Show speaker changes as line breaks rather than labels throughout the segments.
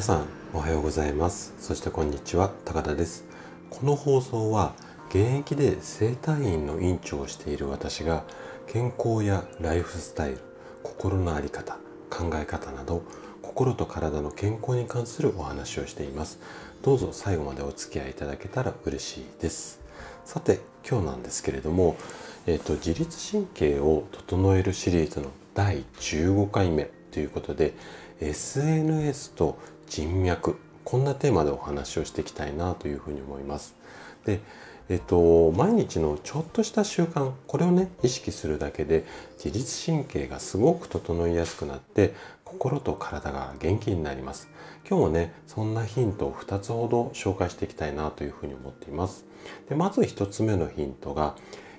皆さんおはようございます。そしてこんにちは高田です。この放送は現役で整体院の院長をしている私が健康やライフスタイル心の在り方考え方など心と体の健康に関するお話をしています。どうぞ最後までお付き合いいただけたら嬉しいです。さて今日なんですけれども、えーと、自律神経を整えるシリーズの第15回目ということで SNS と人脈。こんなテーマでお話をしていきたいなというふうに思います。でえっと、毎日のちょっとした習慣これをね意識するだけで自律神経がすごく整いやすくなって心と体が元気になります。今日もねそんなヒントを2つほど紹介していきたいなというふうに思っています。でまず1つ目のヒントが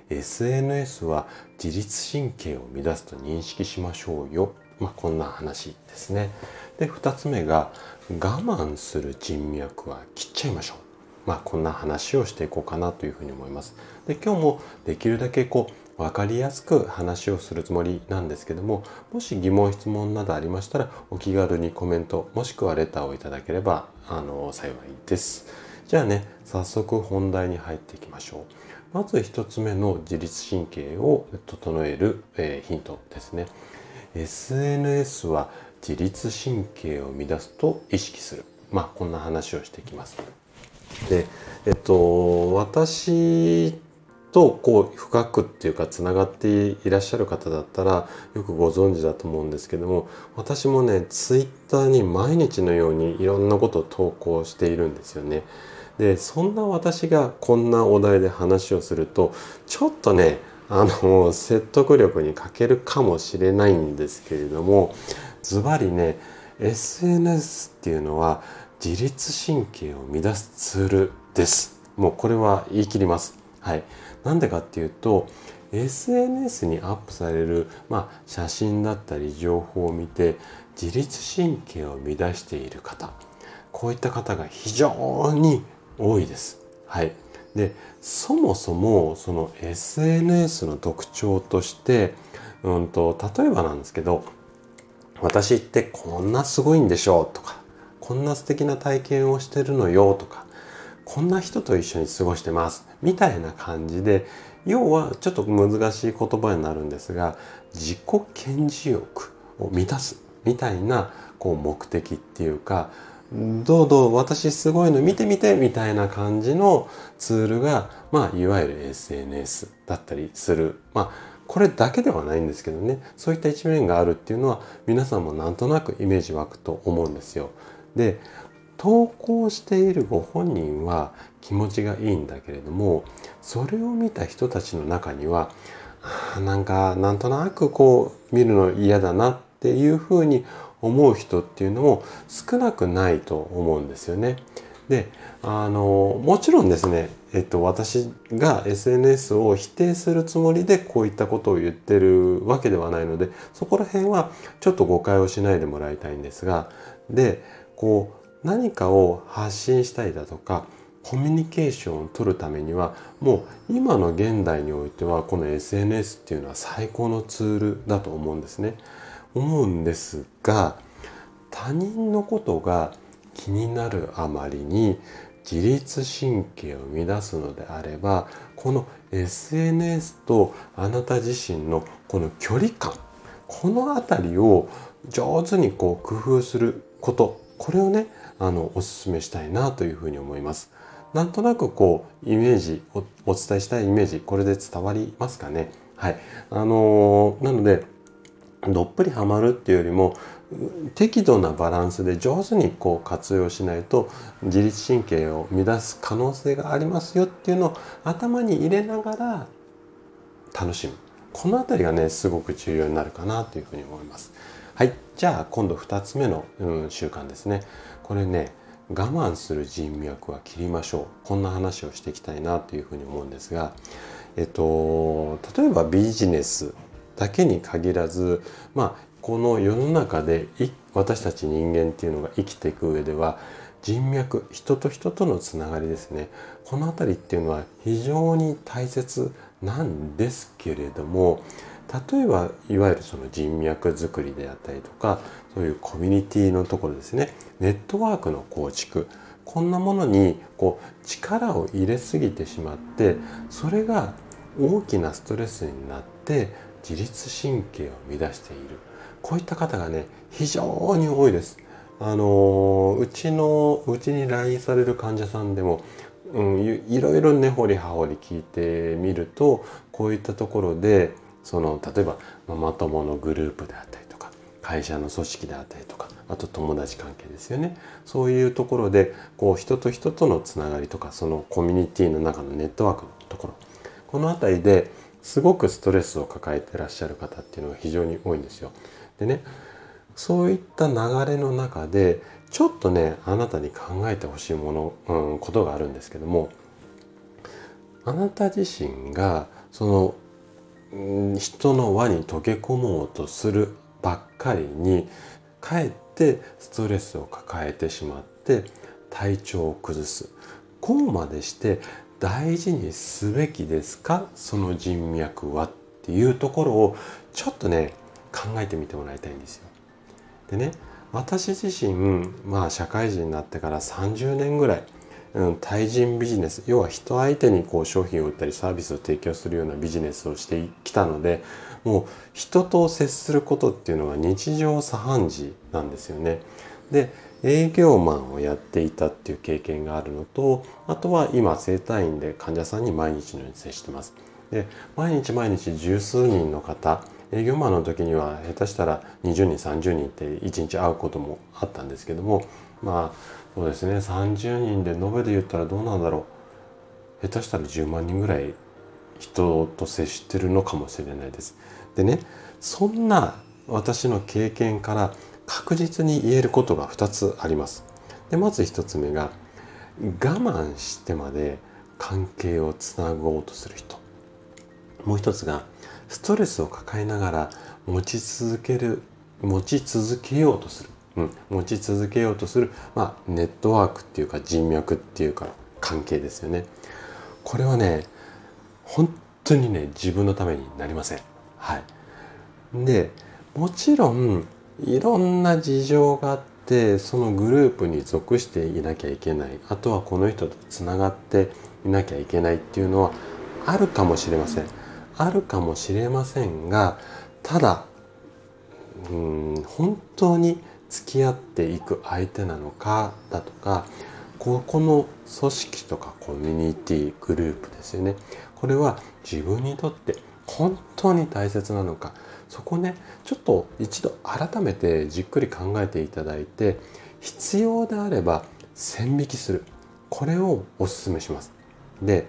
SNS は自律神経を乱すと認識しましょうよ。まあ、こんな話ですね。で2つ目が我慢する人脈は切っちゃいましょうまあ、こんな話をしていこうかなというふうに思います。で今日もできるだけこう分かりやすく話をするつもりなんですけどももし疑問質問などありましたらお気軽にコメントもしくはレターをいただければあの幸いです。じゃあね早速本題に入っていきましょう。まず1つ目の自律神経を整える、えー、ヒントですね。SNS は自律神経を乱すと意識する。まあこんな話をしてきます。でえっと私とこう深くっていうかつながっていらっしゃる方だったらよくご存知だと思うんですけども私もねツイッターに毎日のようにいろんなことを投稿しているんですよね。でそんな私がこんなお題で話をするとちょっとねあの説得力に欠けるかもしれないんですけれどもズバリね SNS っていうのは自律神経を乱すツールです。もうこれは言い切ります。はい。なんでかっていうと、SNS にアップされる、まあ、写真だったり情報を見て自律神経を乱している方こういった方が非常に多いです。はい、でそもそもその SNS の特徴として、うんと、例えばなんですけど私ってこんなすごいんでしょうとかこんな素敵な体験をしてるのよとかこんな人と一緒に過ごしてますみたいな感じで要はちょっと難しい言葉になるんですが自己顕示欲を満たすみたいなこう目的っていうかどうどう私すごいの見てみてみたいな感じのツールがまあいわゆる SNS だったりするまあこれだけではないんですけどねそういった一面があるっていうのは皆さんもなんとなくイメージ湧くと思うんですよ。で投稿しているご本人は気持ちがいいんだけれどもそれを見た人たちの中にはあなんかなんとなくこう見るの嫌だなっていうふうに思う人っていうのも少なくないと思うんですよね。であのもちろんですね、えっと、私が SNS を否定するつもりでこういったことを言ってるわけではないのでそこら辺はちょっと誤解をしないでもらいたいんですがでこう何かを発信したいだとかコミュニケーションを取るためにはもう今の現代においてはこの SNS っていうのは最高のツールだと思うんですね。思うんですが他人のことが気になるあまりに自律神経を乱すのであればこの SNS とあなた自身のこの距離感この辺りを上手にこう工夫することこれをねあのお勧めしたいなというふうに思います。なんとなくこうイメージおお伝えしたいイメージこれで伝わりますかね？はい。あのー、なのでどっぷりハマるっていうよりも適度なバランスで上手にこう活用しないと自律神経を乱す可能性がありますよっていうのを頭に入れながら楽しむこの辺りがねすごく重要になるかなというふうに思います。はい。じゃあ今度2つ目の、うん、習慣ですね。これね、我慢する人脈は切りましょう。こんな話をしていきたいなというふうに思うんですが、えっと、例えばビジネスだけに限らず、まあ、この世の中で私たち人間っていうのが生きていく上では人脈人と人とのつながりですね。この辺りっていうのは非常に大切なんですけれども例えばいわゆるその人脈作りであったりとかそういうコミュニティのところですね。ネットワークの構築こんなものにこう力を入れすぎてしまってそれが大きなストレスになって自律神経を乱しているこういった方がね非常に多いです。あのうちのうちに来院される患者さんでも、うん、いろいろ根掘り葉掘り聞いてみるとこういったところでその例えばママ友のグループであったりとか会社の組織であったりとかあと友達関係ですよねそういうところでこう人と人とのつながりとかそのコミュニティの中のネットワークのところこの辺りですごくストレスを抱えてらっしゃる方っていうのが非常に多いんですよ。でねそういった流れの中でちょっとねあなたに考えてほしいもの、うん、ことがあるんですけどもあなた自身がその、人の輪に溶け込もうとするばっかりにかえってストレスを抱えてしまって体調を崩すこうまでして大事にすべきですか？その人脈はっていうところをちょっとね考えてみてもらいたいんですよ。でね私自身まあ社会人になってから30年ぐらい、うん、対人ビジネス要は人相手にこう商品を売ったりサービスを提供するようなビジネスをしてきたのでもう人と接することっていうのが日常茶飯事なんですよね。で営業マンをやっていたっていう経験があるのとあとは今整体院で患者さんに毎日のように接してます。で毎日毎日十数人の方営業マンの時には下手したら20人30人って1日会うこともあったんですけどもまあそうですね30人で延べで言ったらどうなんだろう下手したら10万人ぐらい人と接してるのかもしれないです。でねそんな私の経験から確実に言えることが2つあります。でまず1つ目が我慢してまで関係をつなごうとする人。もう一つがストレスを抱えながら持ち続ける持ち続けようとする、うん、持ち続けようとする、まあ、ネットワークっていうか人脈っていうか関係ですよね。これはね本当にね自分のためになりません。はい。でもちろんいろんな事情があってそのグループに属していなきゃいけない。あとはこの人とつながっていなきゃいけないっていうのはあるかもしれません。あるかもしれませんがただうん本当に付き合っていく相手なのかだとかここの組織とかコミュニティグループですよね。これは自分にとって本当に大切なのかそこねちょっと一度改めてじっくり考えていただいて必要であれば線引きする。これをおすすめします。で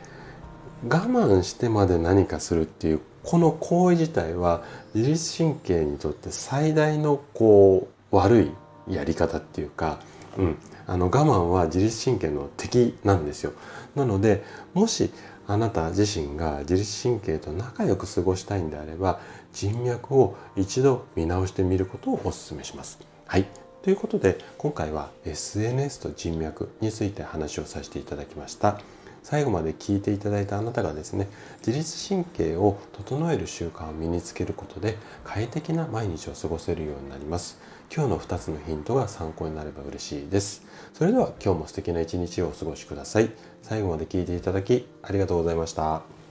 我慢してまで何かするっていうこの行為自体は自律神経にとって最大のこう悪いやり方っていうか、うん、あの我慢は自律神経の敵なんですよ。なのでもしあなた自身が自律神経と仲良く過ごしたいんであれば人脈を一度見直してみることをお勧めします。はい。ということで今回は SNS と人脈について話をさせていただきました。最後まで聞いていただいたあなたがですね自律神経を整える習慣を身につけることで快適な毎日を過ごせるようになります。今日の2つのヒントが参考になれば嬉しいです。それでは今日も素敵な一日をお過ごしください。最後まで聞いていただきありがとうございました。